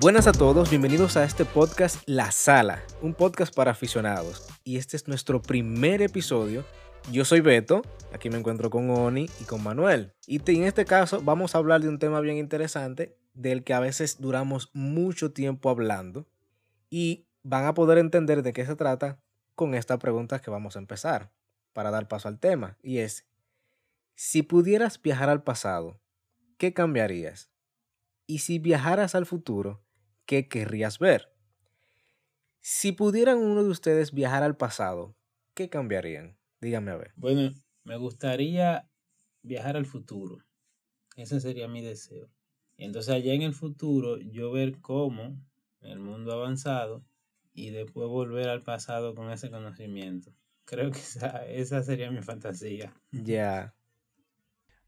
Buenas a todos, bienvenidos a este podcast La Sala, un podcast para aficionados. Y este es nuestro primer episodio. Yo soy Beto, aquí me encuentro con Oni y con Manuel. Y en este caso vamos a hablar de un tema bien interesante del que a veces duramos mucho tiempo hablando y van a poder entender de qué se trata con esta pregunta que vamos a empezar para dar paso al tema. Y es, si pudieras viajar al pasado, ¿qué cambiarías? Y si viajaras al futuro, ¿qué querrías ver? Si pudieran uno de ustedes viajar al pasado, ¿qué cambiarían? Dígame a ver. Bueno, me gustaría viajar al futuro. Ese sería mi deseo. Y entonces allá en el futuro yo ver cómo el mundo ha avanzado y después volver al pasado con ese conocimiento. Creo que esa, esa sería mi fantasía. Ya.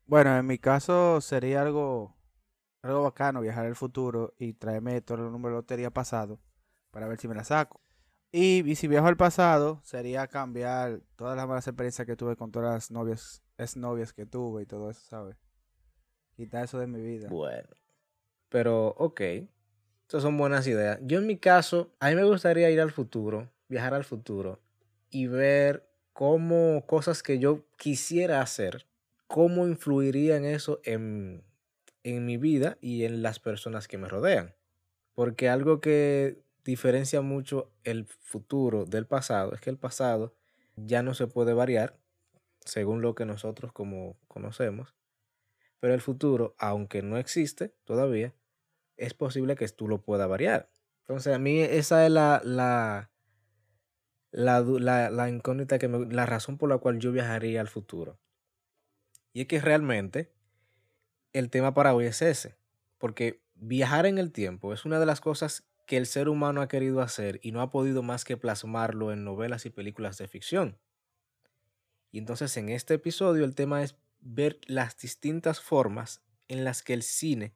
Bueno, en mi caso sería algo, algo bacano viajar al futuro y traerme todos los números de lotería pasado para ver si me la saco. Y, si viajo al pasado, sería cambiar todas las malas experiencias que tuve con todas las novias, novias que tuve y todo eso, ¿sabes? Quitar eso de mi vida. Bueno. Pero, ok. Estas son buenas ideas. Yo en mi caso, a mí me gustaría ir al futuro, viajar al futuro y ver cómo cosas que yo quisiera hacer, cómo influirían eso en, en mi vida y en las personas que me rodean. Porque algo que diferencia mucho el futuro del pasado es que el pasado ya no se puede variar según lo que nosotros como conocemos. Pero el futuro, aunque no existe todavía, es posible que tú lo puedas variar. Entonces, a mí esa es la, la, la, la, la incógnita, que la razón por la cual yo viajaría al futuro. Y es que realmente el tema para hoy es ese. Porque viajar en el tiempo es una de las cosas que el ser humano ha querido hacer y no ha podido más que plasmarlo en novelas y películas de ficción. Y entonces en este episodio el tema es ver las distintas formas en las que el cine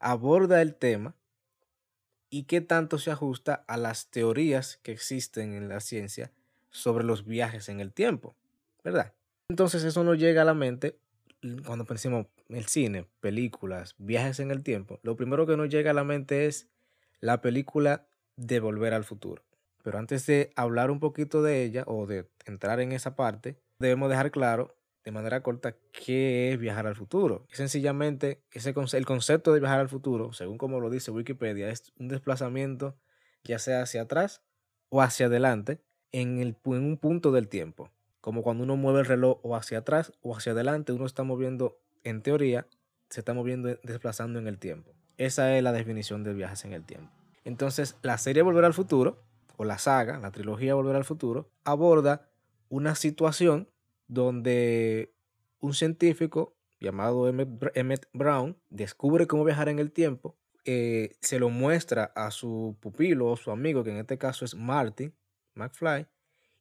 aborda el tema y qué tanto se ajusta a las teorías que existen en la ciencia sobre los viajes en el tiempo, ¿verdad? Entonces eso nos llega a la mente cuando pensamos el cine, películas, viajes en el tiempo. Lo primero que nos llega a la mente es la película de Volver al Futuro. Pero antes de hablar un poquito de ella o de entrar en esa parte, debemos dejar claro de manera corta qué es viajar al futuro. Sencillamente, ese el concepto de viajar al futuro, según como lo dice Wikipedia, es un desplazamiento ya sea hacia atrás o hacia adelante en, el, en un punto del tiempo. Como cuando uno mueve el reloj o hacia atrás o hacia adelante, uno está moviendo, en teoría, se está moviendo, desplazando en el tiempo. Esa es la definición de viajes en el tiempo. Entonces, la serie Volver al Futuro, o la saga, la trilogía Volver al Futuro, aborda una situación donde un científico llamado Emmett Brown descubre cómo viajar en el tiempo, eh, se lo muestra a su pupilo o su amigo, que en este caso es Marty McFly,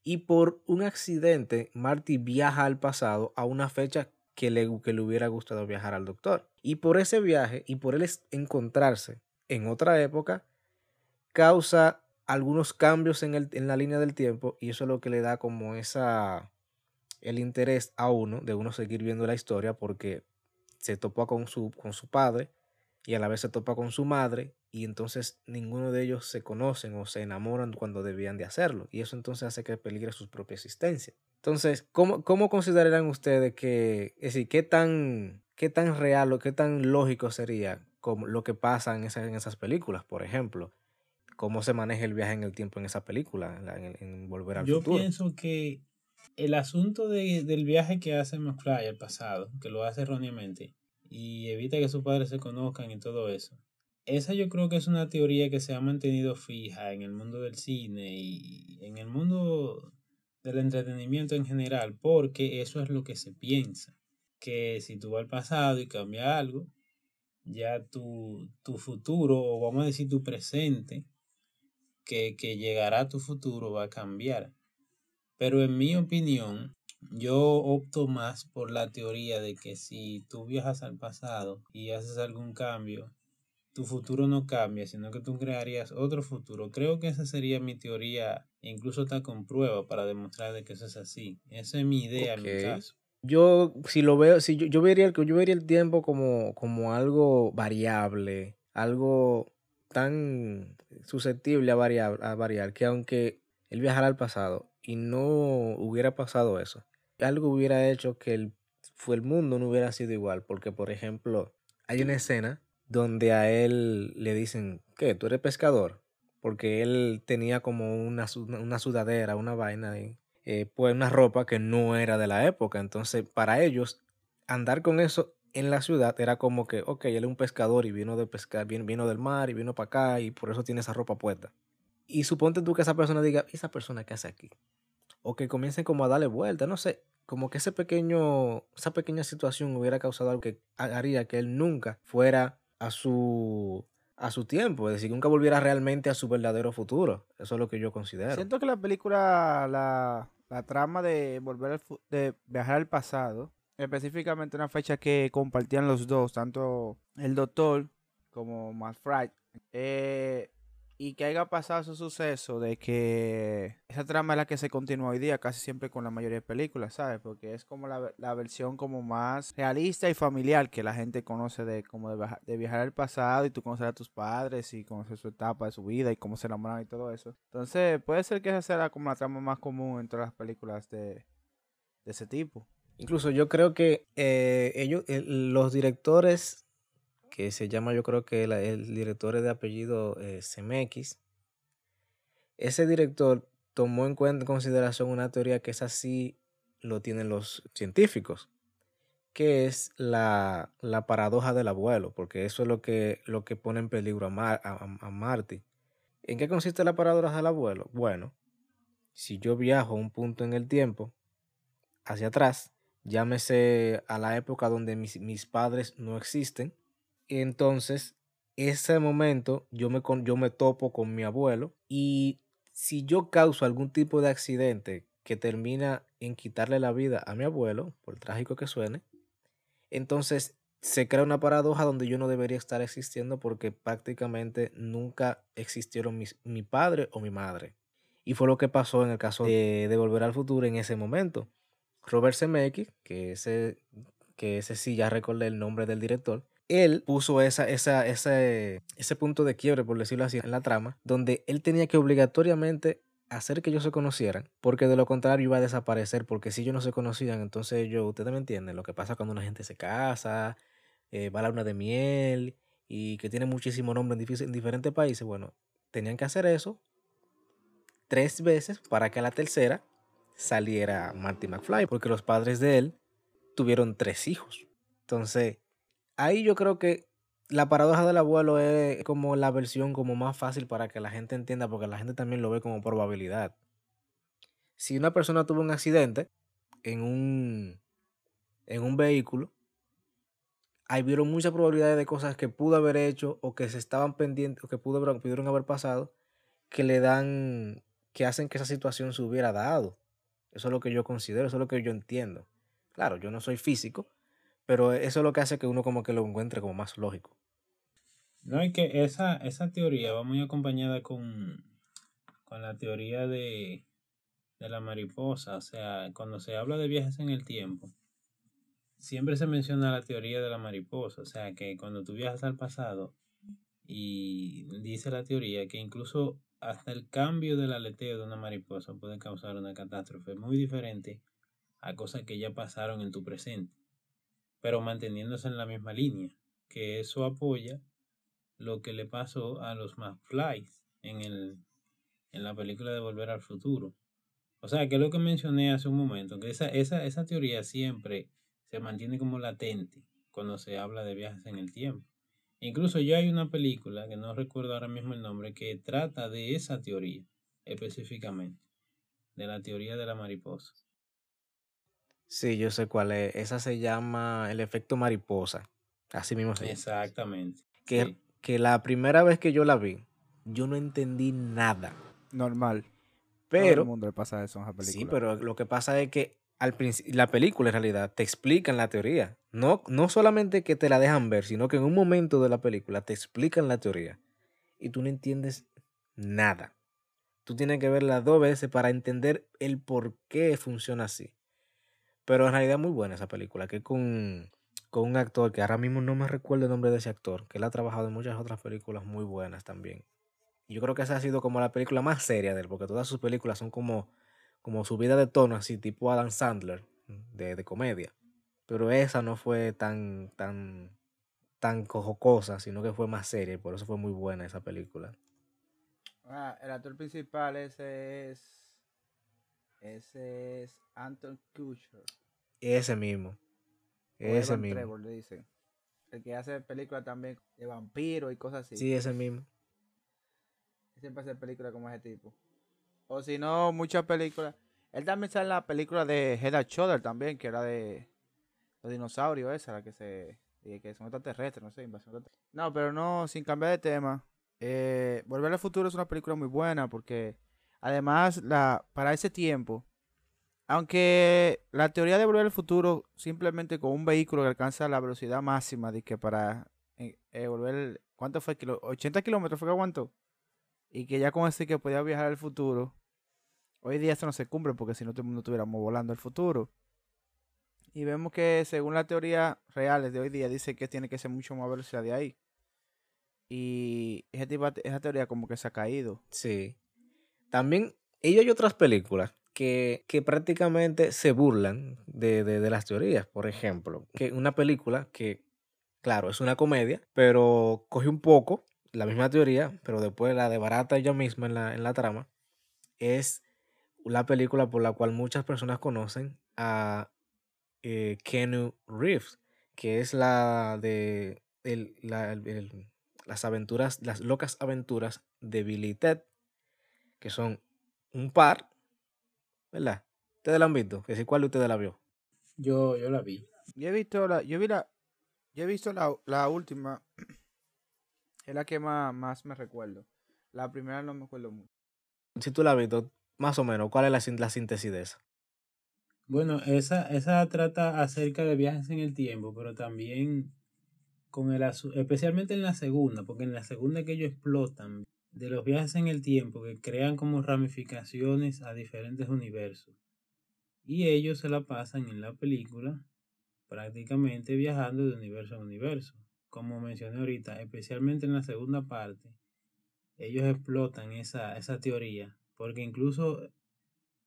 y por un accidente Marty viaja al pasado a una fecha que le, que le hubiera gustado viajar al doctor. Y por ese viaje y por él encontrarse en otra época, causa algunos cambios en, el, en la línea del tiempo y eso es lo que le da como esa el interés a uno de uno seguir viendo la historia porque se topa con su, con su padre y a la vez se topa con su madre y entonces ninguno de ellos se conocen o se enamoran cuando debían de hacerlo y eso entonces hace que peligre su propia existencia. Entonces, ¿cómo, cómo considerarán ustedes que, es decir, qué tan, qué tan real o qué tan lógico sería como lo que pasa en esas, en esas películas, por ejemplo? ¿Cómo se maneja el viaje en el tiempo en esa película, en, Volver al Yo Futuro? Yo pienso que el asunto de, del viaje que hace McFly al pasado, que lo hace erróneamente, y evita que sus padres se conozcan y todo eso. Esa yo creo que es una teoría que se ha mantenido fija en el mundo del cine y en el mundo del entretenimiento en general, porque eso es lo que se piensa, que si tú vas al pasado y cambia algo, ya tu, tu futuro, o vamos a decir tu presente, que, que llegará a tu futuro va a cambiar. Pero en mi opinión, yo opto más por la teoría de que si tú viajas al pasado y haces algún cambio, tu futuro no cambia, sino que tú crearías otro futuro. Creo que esa sería mi teoría, incluso está con prueba para demostrar de que eso es así. Esa es mi idea en mi caso. Yo, si lo veo, si yo, yo vería, yo vería el tiempo como, como algo variable, algo tan susceptible a variar, a variar que aunque él viajara al pasado y no hubiera pasado eso, algo hubiera hecho que el, fue el mundo no hubiera sido igual. Porque, por ejemplo, hay una escena donde a él le dicen, ¿qué? ¿Tú eres pescador? Porque él tenía como una, una sudadera, una vaina, de, eh, pues una ropa que no era de la época. Entonces, para ellos, andar con eso en la ciudad era como que, ok, él es un pescador y vino de pescar, vino, vino del mar y vino para acá y por eso tiene esa ropa puesta. Y suponte tú que esa persona diga, ¿esa persona qué hace aquí? O que comiencen como a darle vuelta, no sé, como que ese pequeño, esa pequeña situación hubiera causado algo que haría que él nunca fuera a su, a su tiempo, es decir, nunca volviera realmente a su verdadero futuro. Eso es lo que yo considero. Siento que la película, la, la trama de volver al de viajar al pasado, específicamente una fecha que compartían los dos, tanto el doctor como Matt Fright, eh, y que haya pasado ese suceso de que esa trama es la que se continúa hoy día casi siempre con la mayoría de películas, ¿sabes? Porque es como la, la versión como más realista y familiar que la gente conoce de como de, viajar al pasado y tú conocer a tus padres y conocer su etapa de su vida y cómo se enamoran y todo eso. Entonces puede ser que esa sea como la trama más común en todas las películas de, de ese tipo. Incluso yo creo que eh, ellos, los directores que se llama yo creo que el director es de apellido eh. Ese director tomó en cuenta en consideración una teoría que es así lo tienen los científicos, que es la, la, paradoja del abuelo, porque eso es lo que, lo que pone en peligro a, a, a Marty. ¿En qué consiste la paradoja del abuelo? Bueno, si yo viajo a un punto en el tiempo hacia atrás, llámese a la época donde mis, mis padres no existen, entonces, ese momento yo me, yo me topo con mi abuelo y si yo causo algún tipo de accidente que termina en quitarle la vida a mi abuelo, por trágico que suene, entonces se crea una paradoja donde yo no debería estar existiendo porque prácticamente nunca existieron mis, mi padre o mi madre. Y fue lo que pasó en el caso de, Volver al Futuro en ese momento. Robert Zemeckis, que ese, que ese sí ya recordé el nombre del director, él puso esa, esa, ese, ese punto de quiebre, por decirlo así, en la trama, donde él tenía que obligatoriamente hacer que ellos se conocieran, porque de lo contrario iba a desaparecer, porque si ellos no se conocían, entonces ellos, ustedes me entienden, lo que pasa cuando una gente se casa, eh, va a la luna de miel y que tiene muchísimo nombre en, en diferentes países, bueno, tenían que hacer eso tres veces para que a la tercera saliera Marty McFly, porque los padres de él tuvieron tres hijos. Entonces, ahí yo creo que la paradoja del abuelo es como la versión como más fácil para que la gente entienda, porque la gente también lo ve como probabilidad. Si una persona tuvo un accidente en un, en un vehículo, ahí vieron muchas probabilidades de cosas que pudo haber hecho o que se estaban pendientes o que pudo, pudieron haber pasado que le dan, que hacen que esa situación se hubiera dado. Eso es lo que yo considero, eso es lo que yo entiendo. Claro, yo no soy físico, pero eso es lo que hace que uno como que lo encuentre como más lógico. No, y que esa, esa teoría va muy acompañada con, con la teoría de, de la mariposa. O sea, cuando se habla de viajes en el tiempo, siempre se menciona la teoría de la mariposa. O sea, que cuando tú viajas al pasado y dice la teoría que incluso hasta el cambio del aleteo de una mariposa puede causar una catástrofe muy diferente a cosas que ya pasaron en tu presente pero manteniéndose en la misma línea, que eso apoya lo que le pasó a los McFlys en, el, en la película de Volver al Futuro. O sea, que es lo que mencioné hace un momento, que esa, esa, esa teoría siempre se mantiene como latente cuando se habla de viajes en el tiempo. Incluso ya hay una película, que no recuerdo ahora mismo el nombre, que trata de esa teoría específicamente, de la teoría de la mariposa. Sí, yo sé cuál es. Esa se llama el efecto mariposa. Así mismo se llama. Exactamente. Que, sí. que la primera vez que yo la vi, yo no entendí nada. Normal. Pero. Todo el mundo le pasa eso en esa película. Sí, pero lo que pasa es que al la película en realidad te explican la teoría. No, no solamente que te la dejan ver, sino que en un momento de la película te explican la teoría. Y tú no entiendes nada. Tú tienes que verla dos veces para entender el por qué funciona así. Pero en realidad muy buena esa película, que con con un actor que ahora mismo no me recuerdo el nombre de ese actor, que él ha trabajado en muchas otras películas muy buenas también. Yo creo que esa ha sido como la película más seria de él, porque todas sus películas son como, como subida de tono, así tipo Adam Sandler, de, de comedia. Pero esa no fue tan, tan, tan cojocosa, sino que fue más seria y por eso fue muy buena esa película. Ah, el actor principal ese es. Ese es Anton Kutcher. Ese mismo. Ese Evan mismo. Trevor, le dicen. El que hace películas también de vampiros y cosas así. Sí, ese mismo. Siempre hace películas como ese tipo. O si no, muchas películas. Él también sale en la película de Head and Shoulder también, que era de los dinosaurios, esa, la que se. que son extraterrestres, no sé, invasión extraterrestre. No, pero no, sin cambiar de tema. Eh, Volver al futuro es una película muy buena porque además la para ese tiempo, aunque la teoría de volver al futuro simplemente con un vehículo que alcanza la velocidad máxima de que para eh, eh, volver, ¿cuánto fue? Kilo- 80 kilómetros fue que aguantó y que ya con ese que podía viajar al futuro. Hoy día eso no se cumple porque si no todo el mundo estuviéramos volando al futuro. Y vemos que según la teoría reales de hoy día dice que tiene que ser mucho más velocidad de ahí. Y tipo- esa teoría como que se ha caído. Sí. También, ellos hay otras películas que, que prácticamente se burlan de, de- de las teorías. Por ejemplo, que una película que, claro, es una comedia, pero coge un poco la misma teoría, pero después la debarata ella misma en la, en la trama, es la película por la cual muchas personas conocen a eh, Keanu Reeves, que es la de el- la- las aventuras, las locas aventuras de Billy Ted, que son un par, ¿verdad? Ustedes la han visto, que si cuál de ustedes la vio. Yo, yo la vi. Yo he visto la, yo vi la, yo he visto la, la última, es la que más, más me recuerdo. La primera no me acuerdo mucho. Si tú la has visto, más o menos, ¿cuál es la, la síntesis de esa? Bueno, esa, esa trata acerca de viajes en el tiempo, pero también con el asu- especialmente en la segunda, porque en la segunda que ellos explotan de los viajes en el tiempo que crean como ramificaciones a diferentes universos. Y ellos se la pasan en la película prácticamente viajando de universo a universo. Como mencioné ahorita, especialmente en la segunda parte, ellos explotan esa, esa teoría, porque incluso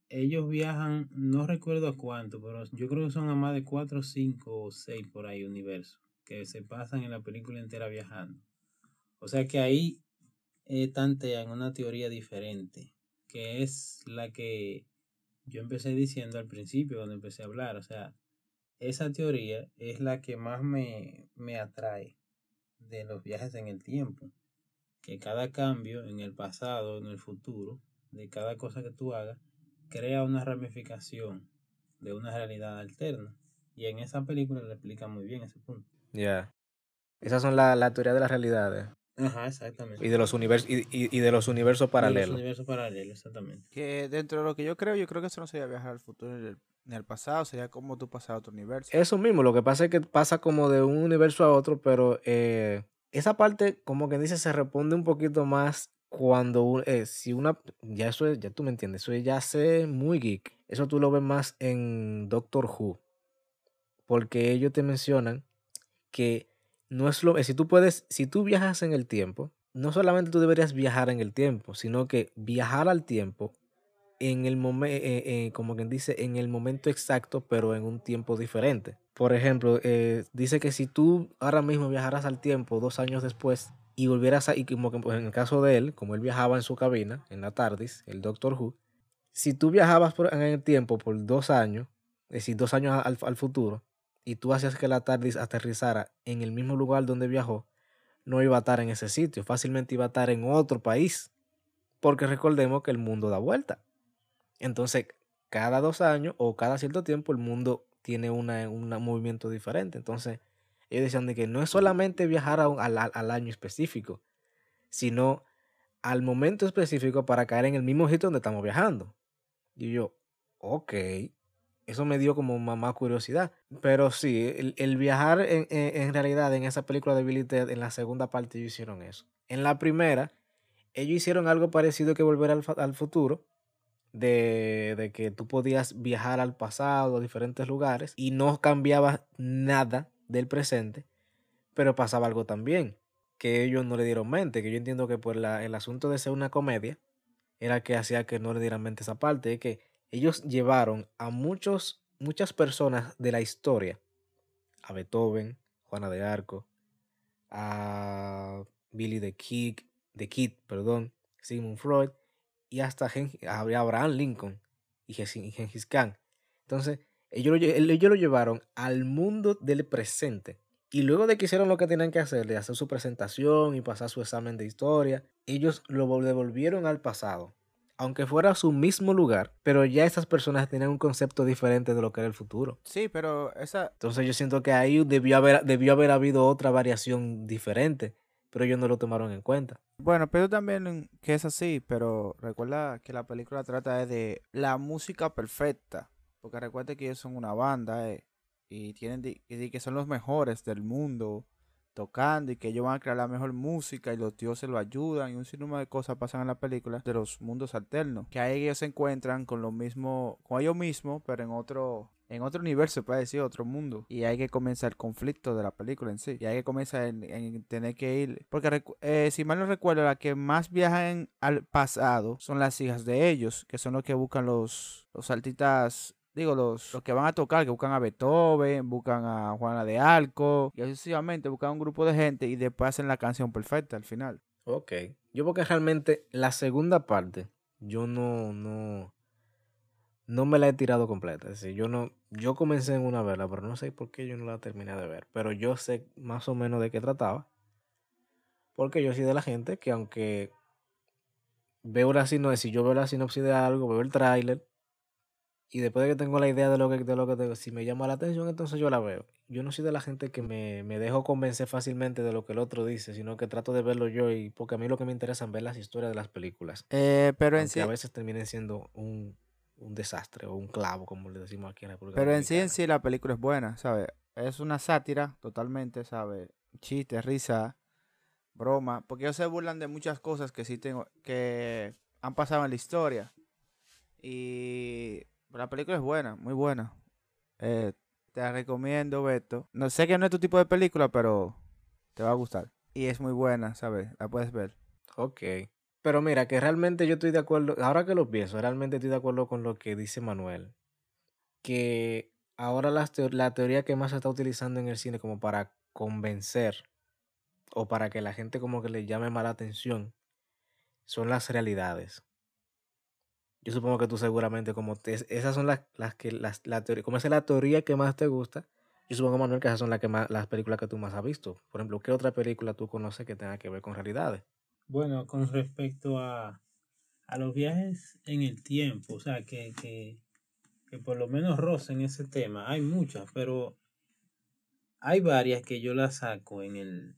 ellos viajan, no recuerdo a cuánto, pero yo creo que son a más de 4, 5 o 6 por ahí universos, que se pasan en la película entera viajando. O sea que ahí eh, tantean una teoría diferente, que es la que yo empecé diciendo al principio cuando empecé a hablar. O sea, esa teoría es la que más me, me atrae de los viajes en el tiempo. Que cada cambio en el pasado, en el futuro, de cada cosa que tú hagas, crea una ramificación de una realidad alterna. Y en esa película le explica muy bien ese punto. Ya. Esas son la, la teoría de las realidades Ajá, exactamente. y de los universos y, y- y de los universos De los paralelos. universos paralelos, exactamente. Que dentro de lo que yo creo, yo creo que eso no sería viajar al futuro ni al, ni al pasado, sería como tú pasar a otro universo. Eso mismo, lo que pasa es que pasa como de un universo a otro, pero eh, esa parte, como que dice, se responde un poquito más cuando un- eh, si una, ya eso es, ya tú me entiendes, eso ya sé muy geek. Eso tú lo ves más en Doctor Who, porque ellos te mencionan que no es lo, eh, si tú puedes, si tú viajas en el tiempo, no solamente tú deberías viajar en el tiempo, sino que viajar al tiempo en el momento, como quien dice, en el momento exacto, pero en un tiempo diferente. Por ejemplo, eh, dice que si tú ahora mismo viajaras al tiempo dos años después y volvieras a, y como que pues, en el caso de él, como él viajaba en su cabina, en la TARDIS, el Doctor Who, si tú viajabas por- en el tiempo por dos años, es decir, dos años al, al futuro, y tú hacías que la TARDIS aterrizara en el mismo lugar donde viajó, no iba a estar en ese sitio, fácilmente iba a estar en otro país, porque recordemos que el mundo da vuelta. Entonces, cada dos años o cada cierto tiempo el mundo tiene una, un movimiento diferente. Entonces, ellos decían de que no es solamente viajar a un- al, al- año específico, sino al momento específico para caer en el mismo sitio donde estamos viajando. Y yo, ok, eso me dio como más curiosidad. Pero sí, el, el viajar en, en- realidad en esa película de Billy en la segunda parte ellos hicieron eso. En la primera, ellos hicieron algo parecido que volver al, al futuro, de, de que tú podías viajar al pasado, a diferentes lugares, y no cambiaba nada del presente, pero pasaba algo también, que ellos no le dieron mente, que yo entiendo que por la, el asunto de ser una comedia, era que hacía que no le dieran mente esa parte, que ellos llevaron a muchos, muchas personas de la historia, a Beethoven, Juana de Arco, a Billy the Kid, the Kid perdón, Sigmund Freud, y hasta Abraham Lincoln y Genghis Khan. Entonces, ellos lo, ellos lo llevaron al mundo del presente. Y luego de que hicieron lo que tenían que hacer, de hacer su presentación y pasar su examen de historia, ellos lo devolvieron al pasado. Aunque fuera su mismo lugar, pero ya esas personas tenían un concepto diferente de lo que era el futuro. Sí, pero esa... Entonces yo siento que ahí debió haber, debió haber habido otra variación diferente, pero ellos no lo tomaron en cuenta. Bueno, pero también que es así, pero recuerda que la película trata de la música perfecta. Porque recuerda que ellos son una banda eh, y tienen que son los mejores del mundo tocando y que ellos van a crear la mejor música y los dioses lo ayudan y un sinnúmero de cosas pasan en la película de los mundos alternos. Que ahí ellos se encuentran con lo mismo, con ellos mismos, pero en otro en otro universo, puede decir, otro mundo. Y hay que comenzar el conflicto de la película en sí. Y hay que comenzar en, tener que ir. Porque eh, si mal no recuerdo, las que más viajan al pasado son las hijas de ellos, que son los que buscan los, los artistas digo, los, los que van a tocar, que buscan a Beethoven, buscan a Juana de Arco, y sucesivamente buscan un grupo de gente y después hacen la canción perfecta al final. Ok. Yo porque realmente la segunda parte, yo no, no, no me la he tirado completa. Es decir, yo no, yo comencé en una verla, pero no sé por qué yo no la terminé de ver. Pero yo sé más o menos de qué trataba. Porque yo soy de la gente que aunque veo la sinopsis, si yo veo la sinopsis de algo, veo el tráiler, y después de que tengo la idea de lo que, de lo que tengo, si me llama la atención, entonces yo la veo. Yo no soy de la gente que me, me dejo convencer fácilmente de lo que el otro dice, sino que trato de verlo yo, y porque a mí lo que me interesa es ver las historias de las películas. Eh, pero en sí... a veces terminen siendo un, un desastre o un clavo, como le decimos aquí en la República Pero en sí, en sí, la película es buena, ¿sabes? Es una sátira totalmente, ¿sabes? Chiste, risa, broma, porque ellos se burlan de muchas cosas que sí tengo, que han pasado en la historia. Y la película es buena, muy buena. Eh, te la recomiendo, Beto. No sé que no es tu tipo de película, pero te va a gustar. Y es muy buena, ¿sabes? La puedes ver. Ok. Pero mira, que realmente yo estoy de acuerdo, ahora que lo pienso, realmente estoy de acuerdo con lo que dice Manuel. Que ahora la, teoría que más se está utilizando en el cine como para convencer o para que la gente como que le llame mala atención son las realidades. Yo supongo que tú seguramente como esas son las, las que las, la teoría, como es la teoría que más te gusta, yo supongo Manuel que esas son las que más, las películas que tú más has visto. Por ejemplo, ¿qué otra película tú conoces que tenga que ver con realidades? Bueno, con respecto a, a los viajes en el tiempo, o sea, que, que, que por lo menos rocen ese tema, hay muchas, pero hay varias que yo las saco en el,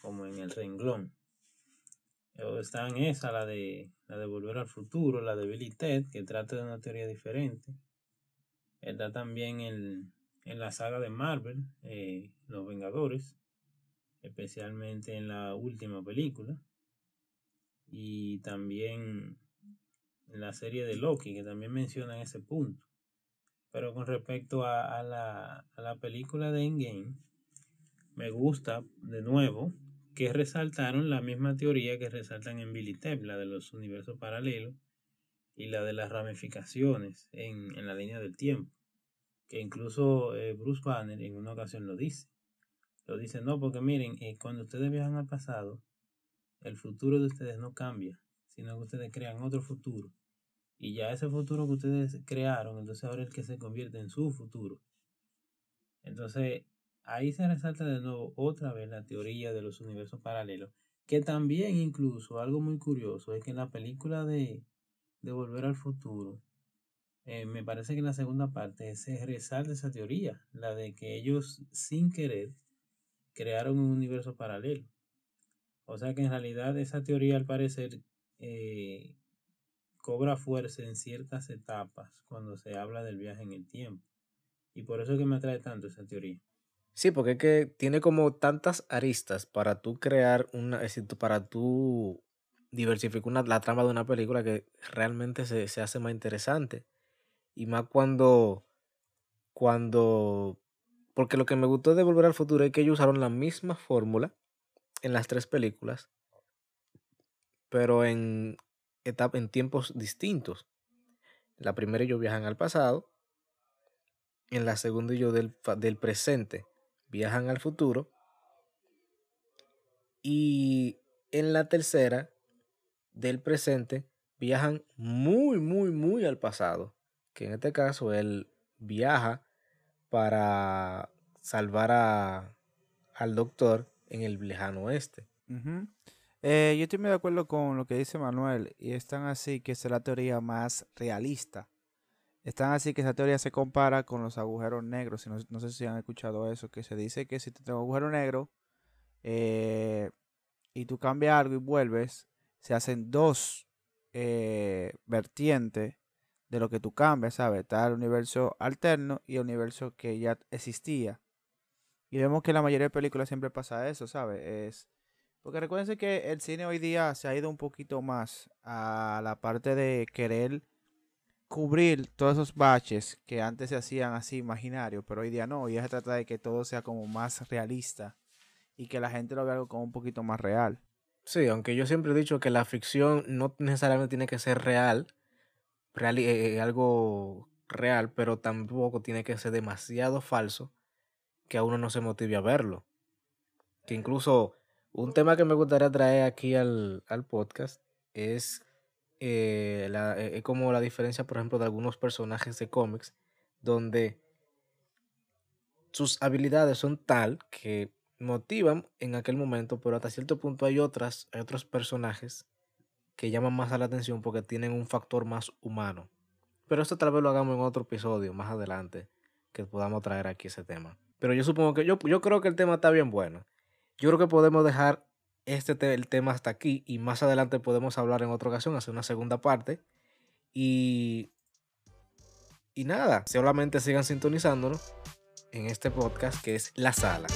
como en el renglón. Están esa, la de, la de Volver al Futuro, la de Billy Ted, que trata de una teoría diferente. Está también en, en la saga de Marvel, eh, Los Vengadores, especialmente en la última película y también en la serie de Loki, que también mencionan ese punto. Pero con respecto a, la, a la película de Endgame, me gusta de nuevo que resaltaron la misma teoría que resaltan en Billy Tep, la de los universos paralelos y la de las ramificaciones en, en la línea del tiempo, que incluso eh, Bruce Banner en una ocasión lo dice. Lo dice, no, porque miren, eh, cuando ustedes viajan al pasado, el futuro de ustedes no cambia, sino que ustedes crean otro futuro. Y ya ese futuro que ustedes crearon, entonces ahora es el que se convierte en su futuro. Entonces, ahí se resalta de nuevo otra vez la teoría de los universos paralelos, que también incluso algo muy curioso es que en la película de, de Volver al Futuro, eh, me parece que en la segunda parte se resalta esa teoría, la de que ellos sin querer crearon un universo paralelo. O sea que en realidad esa teoría al parecer eh, cobra fuerza en ciertas etapas cuando se habla del viaje en el tiempo. Y por eso es que me atrae tanto esa teoría. Sí, porque es que tiene como tantas aristas para tú crear una, es decir, para tú diversificar la trama de una película que realmente se, se hace más interesante. Y más cuando, cuando Porque lo que me gustó de Volver al Futuro es que ellos usaron la misma fórmula en las tres películas, pero en, etapa, en tiempos distintos. La primera ellos viajan al pasado, en la segunda ellos del, del presente viajan al futuro y en la tercera del presente viajan muy, muy, muy al pasado. Que en este caso él viaja para salvar a, al doctor en el lejano oeste. Eh, yo estoy muy de acuerdo con lo que dice Manuel y están así que es la teoría más realista. Están así que esa teoría se compara con los agujeros negros. No, no sé si han escuchado eso, que se dice que si te tengo un agujero negro eh, y tú cambias algo y vuelves, se hacen dos eh, vertientes de lo que tú cambias, ¿sabes? Está el universo alterno y el universo que ya existía. Y vemos que la mayoría de películas siempre pasa eso, ¿sabes? Es porque recuérdense que el cine hoy día se ha ido un poquito más a la parte de querer cubrir todos esos baches que antes se hacían así imaginarios, pero hoy día no, hoy día se trata de que todo sea como más realista y que la gente lo vea algo como un poquito más real. Sí, aunque yo siempre he dicho que la ficción no necesariamente tiene que ser real, real eh, eh, algo real, pero tampoco tiene que ser demasiado falso que a uno no se motive a verlo. Que incluso un tema que me gustaría traer aquí al, al podcast es eh, la, eh, como la diferencia, por ejemplo, de algunos personajes de cómics, donde sus habilidades son tal que motivan en aquel momento, pero hasta cierto punto hay otras, otros personajes que llaman más a la atención porque tienen un factor más humano. Pero esto tal vez lo hagamos en otro episodio más adelante, que podamos traer aquí ese tema. Pero yo supongo que yo, yo creo que el tema está bien bueno. Yo creo que podemos dejar este el tema hasta aquí y más adelante podemos hablar en otra ocasión, hacer una segunda parte. Y, y nada, solamente sigan sintonizándonos en este podcast que es La Sala.